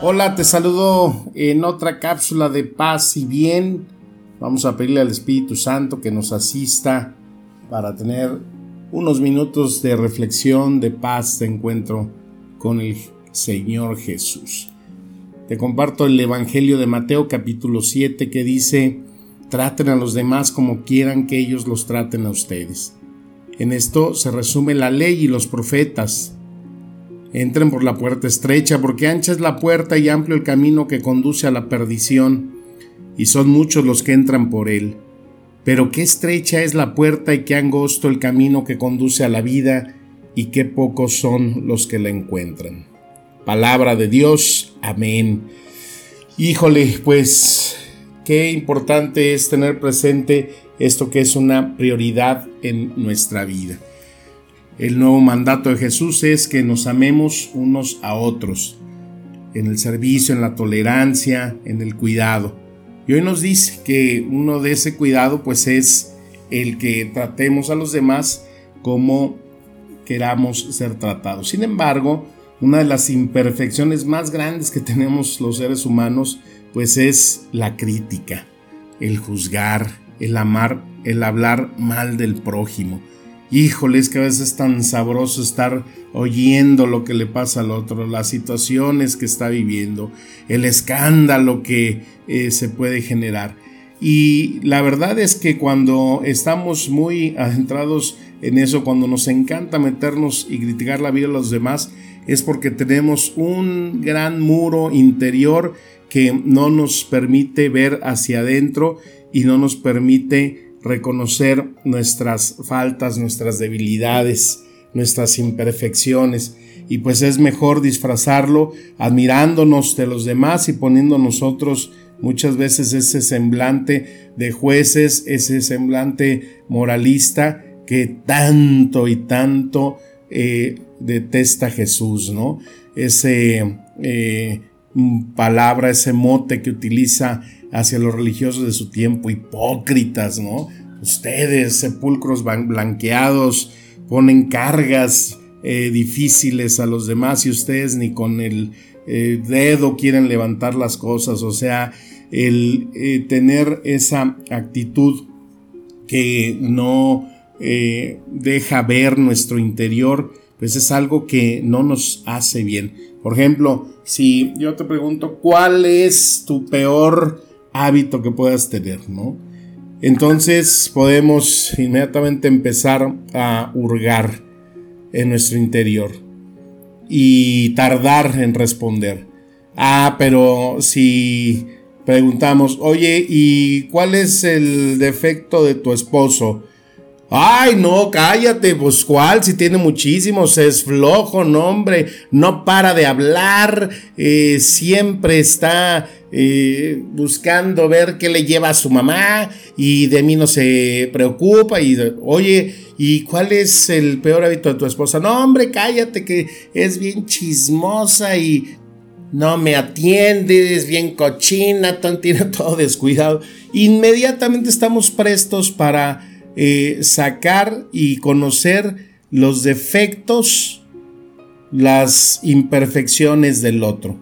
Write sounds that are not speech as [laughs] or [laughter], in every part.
Hola, te saludo en otra cápsula de paz y bien. Vamos a pedirle al Espíritu Santo que nos asista para tener unos minutos de reflexión, de paz, de encuentro con el Señor Jesús. Te comparto el Evangelio de Mateo capítulo 7 que dice, traten a los demás como quieran que ellos los traten a ustedes. En esto se resume la ley y los profetas. Entren por la puerta estrecha, porque ancha es la puerta y amplio el camino que conduce a la perdición, y son muchos los que entran por él. Pero qué estrecha es la puerta y qué angosto el camino que conduce a la vida, y qué pocos son los que la encuentran. Palabra de Dios, amén. Híjole, pues qué importante es tener presente esto que es una prioridad en nuestra vida. El nuevo mandato de Jesús es que nos amemos unos a otros, en el servicio, en la tolerancia, en el cuidado. Y hoy nos dice que uno de ese cuidado pues es el que tratemos a los demás como queramos ser tratados. Sin embargo, una de las imperfecciones más grandes que tenemos los seres humanos pues es la crítica, el juzgar, el amar, el hablar mal del prójimo. Híjole, es que a veces es tan sabroso estar oyendo lo que le pasa al otro, las situaciones que está viviendo, el escándalo que eh, se puede generar. Y la verdad es que cuando estamos muy adentrados en eso, cuando nos encanta meternos y criticar la vida de los demás, es porque tenemos un gran muro interior que no nos permite ver hacia adentro y no nos permite reconocer nuestras faltas, nuestras debilidades, nuestras imperfecciones. Y pues es mejor disfrazarlo admirándonos de los demás y poniendo nosotros muchas veces ese semblante de jueces, ese semblante moralista que tanto y tanto eh, detesta Jesús, ¿no? Ese eh, palabra, ese mote que utiliza hacia los religiosos de su tiempo, hipócritas, ¿no? Ustedes, sepulcros blanqueados, ponen cargas eh, difíciles a los demás y ustedes ni con el eh, dedo quieren levantar las cosas, o sea, el eh, tener esa actitud que no deja ver nuestro interior, pues es algo que no nos hace bien. Por ejemplo, si yo te pregunto, ¿cuál es tu peor hábito que puedas tener, ¿no? Entonces podemos inmediatamente empezar a hurgar en nuestro interior y tardar en responder. Ah, pero si preguntamos, oye, ¿y cuál es el defecto de tu esposo? Ay, no, cállate, pues cuál, si tiene muchísimos, es flojo, no, hombre, no para de hablar, eh, siempre está eh, buscando ver qué le lleva a su mamá y de mí no se preocupa y, oye, ¿y cuál es el peor hábito de tu esposa? No, hombre, cállate, que es bien chismosa y no me atiende, es bien cochina, [laughs] tiene todo descuidado. Inmediatamente estamos prestos para eh, sacar y conocer los defectos, las imperfecciones del otro.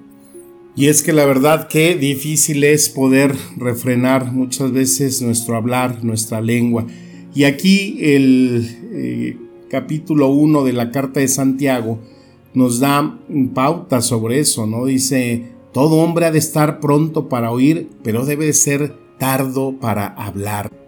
Y es que la verdad que difícil es poder refrenar muchas veces nuestro hablar, nuestra lengua. Y aquí el eh, capítulo 1 de la carta de Santiago nos da pauta sobre eso, ¿no? Dice, todo hombre ha de estar pronto para oír, pero debe ser tardo para hablar.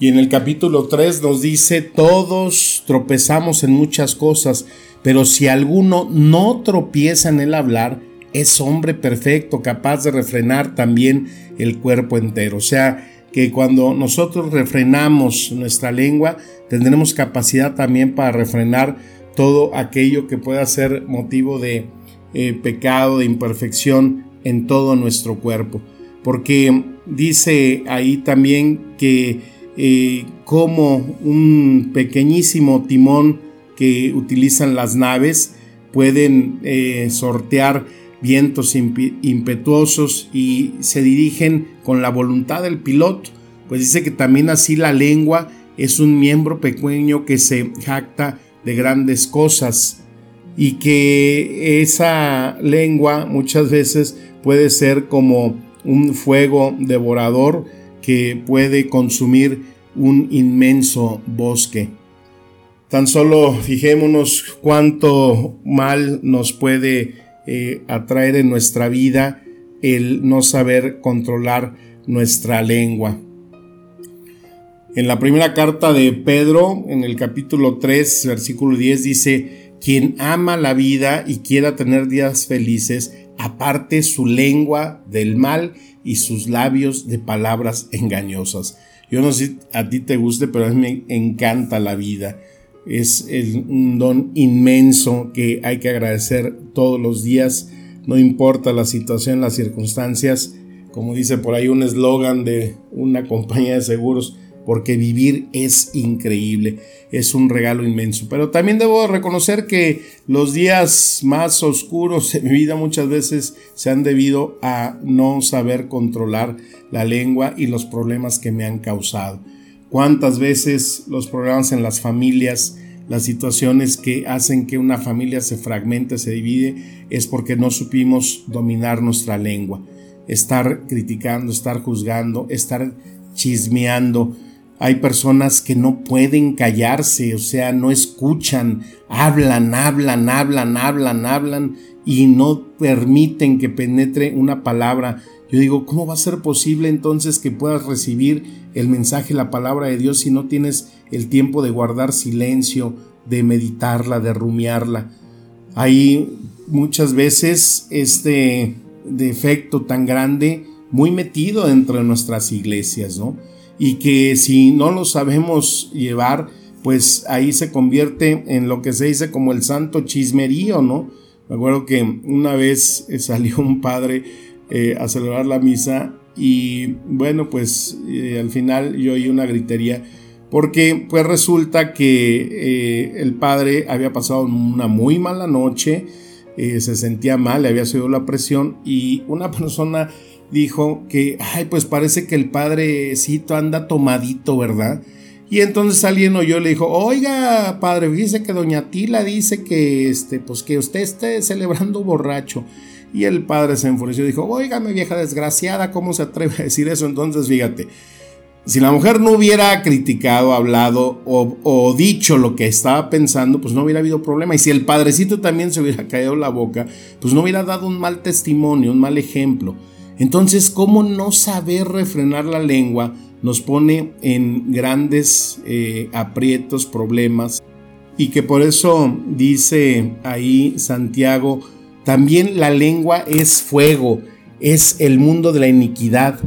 Y en el capítulo 3 nos dice, todos tropezamos en muchas cosas, pero si alguno no tropieza en el hablar, es hombre perfecto, capaz de refrenar también el cuerpo entero. O sea, que cuando nosotros refrenamos nuestra lengua, tendremos capacidad también para refrenar todo aquello que pueda ser motivo de eh, pecado, de imperfección en todo nuestro cuerpo. Porque dice ahí también que como un pequeñísimo timón que utilizan las naves pueden eh, sortear vientos impetuosos y se dirigen con la voluntad del piloto, pues dice que también así la lengua es un miembro pequeño que se jacta de grandes cosas y que esa lengua muchas veces puede ser como un fuego devorador que puede consumir un inmenso bosque. Tan solo fijémonos cuánto mal nos puede eh, atraer en nuestra vida el no saber controlar nuestra lengua. En la primera carta de Pedro, en el capítulo 3, versículo 10, dice, quien ama la vida y quiera tener días felices, aparte su lengua del mal y sus labios de palabras engañosas. Yo no sé si a ti te guste, pero a mí me encanta la vida. Es un don inmenso que hay que agradecer todos los días, no importa la situación, las circunstancias. Como dice por ahí un eslogan de una [laughs] compañía de seguros, porque vivir es increíble, es un regalo inmenso. Pero también debo reconocer que los días más oscuros de mi vida muchas veces se han debido a no saber controlar la lengua y los problemas que me han causado. Cuántas veces los problemas en las familias, las situaciones que hacen que una familia se fragmente, se divide, es porque no supimos dominar nuestra lengua. Estar criticando, estar juzgando, estar chismeando, hay personas que no pueden callarse, o sea, no escuchan, hablan, hablan, hablan, hablan, hablan y no permiten que penetre una palabra. Yo digo, ¿cómo va a ser posible entonces que puedas recibir el mensaje, la palabra de Dios si no tienes el tiempo de guardar silencio, de meditarla, de rumiarla? Hay muchas veces este defecto tan grande muy metido dentro de nuestras iglesias, ¿no? Y que si no lo sabemos llevar, pues ahí se convierte en lo que se dice como el santo chismerío, ¿no? Me acuerdo que una vez eh, [laughs] salió un padre eh, a celebrar la misa y bueno, pues eh, al final yo oí una gritería porque pues resulta que el padre había pasado una muy mala noche, se sentía mal, le había subido la presión y una [laughs] persona dijo que, ay, pues parece que el padrecito anda tomadito, ¿verdad? Y entonces alguien oyó le dijo, oiga, padre, dice que doña Tila dice que, este, pues que usted esté celebrando borracho. Y el padre se enfureció y dijo, oígame vieja desgraciada, ¿cómo se atreve a decir eso? Entonces, fíjate, si la mujer no hubiera criticado, hablado o, o, dicho lo que estaba pensando, pues no hubiera habido problema. Y si el padrecito también se hubiera caído la boca, pues no hubiera dado un mal testimonio, un mal ejemplo. Entonces, ¿cómo no saber refrenar la lengua nos pone en grandes eh, aprietos, problemas? Y que por eso dice ahí Santiago, también la lengua es fuego, es el mundo de la iniquidad.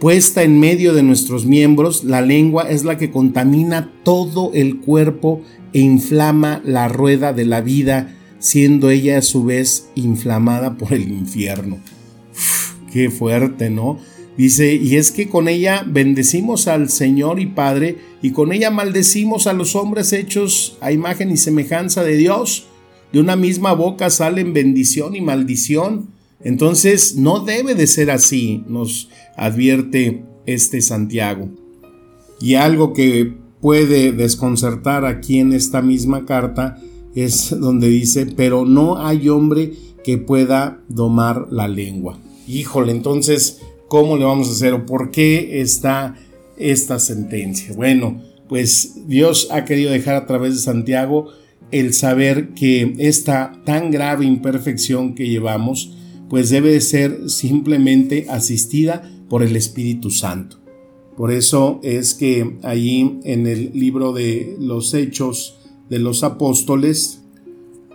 Puesta en medio de nuestros miembros, la lengua es la que contamina todo el cuerpo e inflama la rueda de la vida, siendo ella a su vez inflamada por el infierno. Qué fuerte, ¿no? Dice, y es que con ella bendecimos al Señor y Padre, y con ella maldecimos a los hombres hechos a imagen y semejanza de Dios. De una misma boca salen bendición y maldición. Entonces no debe de ser así, nos advierte este Santiago. Y algo que puede desconcertar aquí en esta misma carta es donde dice, pero no hay hombre que pueda domar la lengua híjole, entonces, ¿cómo le vamos a hacer o por qué está esta sentencia? Bueno, pues Dios ha querido dejar a través de Santiago el saber que esta tan grave imperfección que llevamos, pues debe de ser simplemente asistida por el Espíritu Santo. Por eso es que allí en el libro de los Hechos de los Apóstoles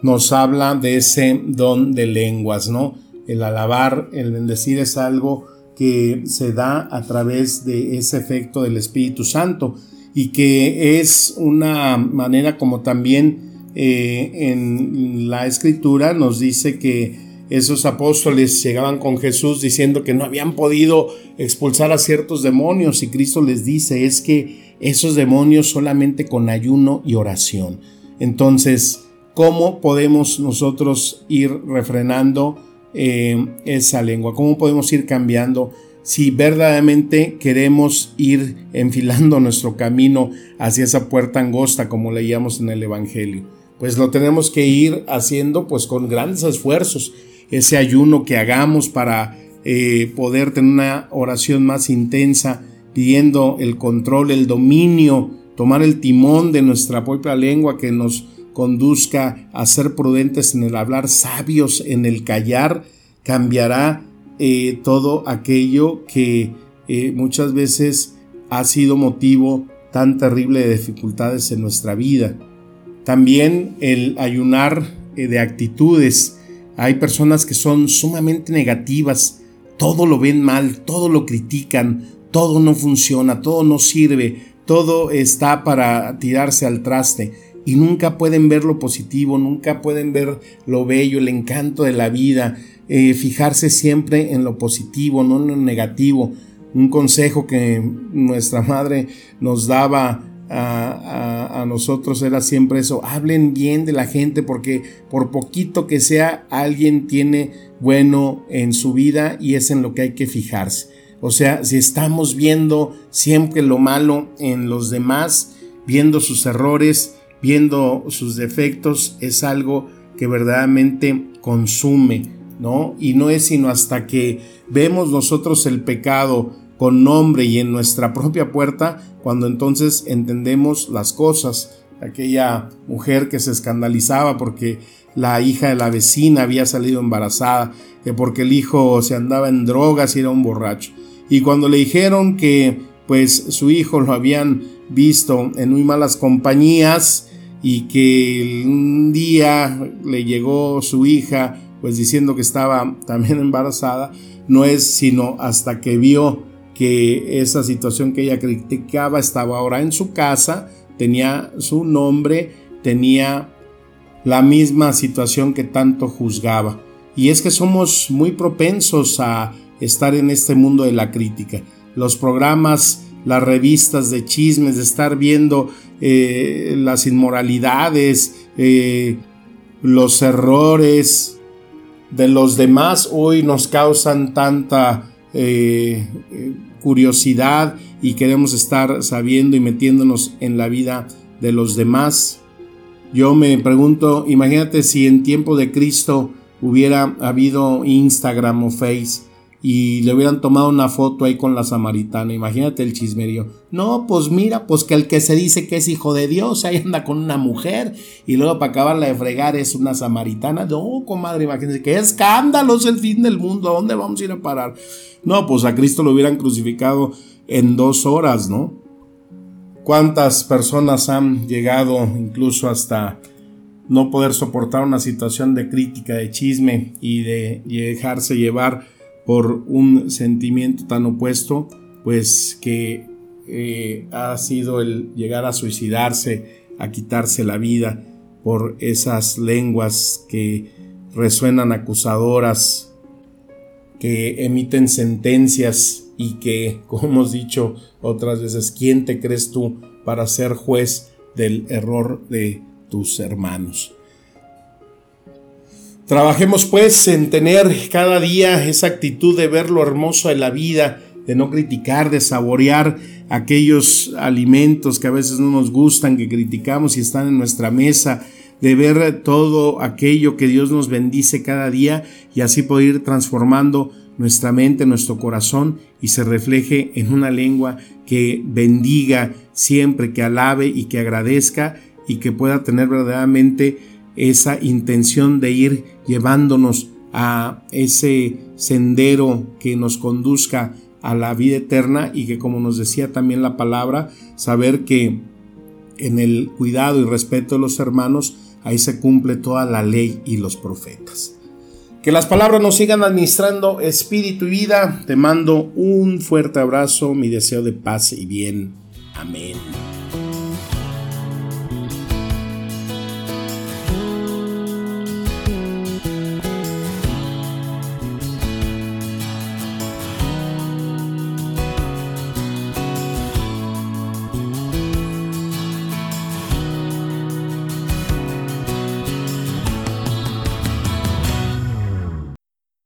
nos habla de ese don de lenguas, ¿no? El alabar, el bendecir es algo que se da a través de ese efecto del Espíritu Santo y que es una manera como también eh, en la escritura nos dice que esos apóstoles llegaban con Jesús diciendo que no habían podido expulsar a ciertos demonios y Cristo les dice es que esos demonios solamente con ayuno y oración. Entonces, ¿cómo podemos nosotros ir refrenando eh, esa lengua? ¿Cómo podemos ir cambiando? Si verdaderamente queremos ir enfilando [laughs] nuestro camino hacia esa puerta angosta, como leíamos en el Evangelio, pues lo tenemos que ir haciendo pues con grandes esfuerzos ese ayuno que hagamos para eh, poder tener una oración más intensa, pidiendo el control, el dominio, tomar el timón de nuestra propia lengua que nos conduzca a ser prudentes en el hablar, sabios en el callar, cambiará eh, todo aquello que eh, muchas veces ha sido motivo tan terrible de dificultades en nuestra vida. También el ayunar de actitudes, hay personas que son sumamente negativas, todo lo ven mal, todo lo critican, todo no funciona, todo no sirve, todo está para tirarse al traste y nunca pueden ver lo positivo, nunca pueden ver lo bello, el encanto de la vida, eh, fijarse siempre en lo positivo, no en lo negativo. Un consejo que nuestra madre nos daba a, nosotros era siempre eso, hablen bien de la gente porque por poquito que sea, alguien tiene bueno en su vida y es en lo que hay que fijarse. O sea, si estamos viendo siempre lo malo en los demás, viendo sus errores, viendo sus defectos, es algo que verdaderamente consume, ¿no? Y no es sino hasta que vemos nosotros el pecado, con nombre y en nuestra propia puerta, cuando entonces entendemos las cosas. Aquella mujer que se escandalizaba porque la hija de la vecina había salido embarazada, que porque el hijo se andaba en drogas y era un borracho. Y cuando le dijeron que pues su hijo lo habían visto en muy malas compañías y que un día le llegó su hija pues diciendo que estaba [laughs] también embarazada, no es sino hasta que vio que esa situación que ella criticaba estaba ahora en su casa, tenía su nombre, tenía la misma situación que tanto juzgaba. Y es que somos muy propensos a estar en este mundo de la crítica. Los programas, las revistas de chismes, de estar viendo eh, las inmoralidades, eh, los errores de los demás hoy nos causan tanta eh, curiosidad y queremos estar sabiendo y metiéndonos en la vida de los demás. Yo me pregunto, imagínate si en tiempo de Cristo hubiera habido Instagram o Face y le hubieran tomado una foto ahí con la samaritana. Imagínate el chismerío. No, pues mira, pues que el que se dice que es hijo de Dios ahí anda con una mujer y luego para acabarla de fregar es una samaritana. No, comadre, imagínense que escándalo es el fin del mundo. ¿A dónde vamos a ir a parar? No, pues a Cristo lo hubieran crucificado en dos horas, ¿no? ¿Cuántas personas han llegado incluso hasta no poder soportar una situación de crítica, de chisme y de dejarse llevar por un sentimiento tan opuesto, pues que eh, ha sido el llegar a suicidarse, a quitarse la vida por esas lenguas que resuenan acusadoras, que emiten sentencias y que, [laughs] como hemos dicho otras veces, ¿quién te crees tú para ser juez del error de tus hermanos? Trabajemos pues en tener cada día esa actitud de ver lo hermoso de la vida, de no criticar, de saborear aquellos alimentos que a veces no nos gustan, que criticamos y están en nuestra mesa, de ver todo aquello que Dios nos bendice cada día y así poder ir transformando nuestra mente, nuestro corazón y se refleje en una lengua que bendiga siempre, que alabe y que agradezca y que pueda tener verdaderamente esa intención de ir llevándonos a ese sendero que nos conduzca a la vida eterna y que como nos decía también la palabra, saber que en el cuidado y respeto de los hermanos, ahí se cumple toda la ley y los profetas. Que las palabras nos sigan administrando espíritu y vida. Te mando un fuerte abrazo, mi deseo de paz y bien. Amén.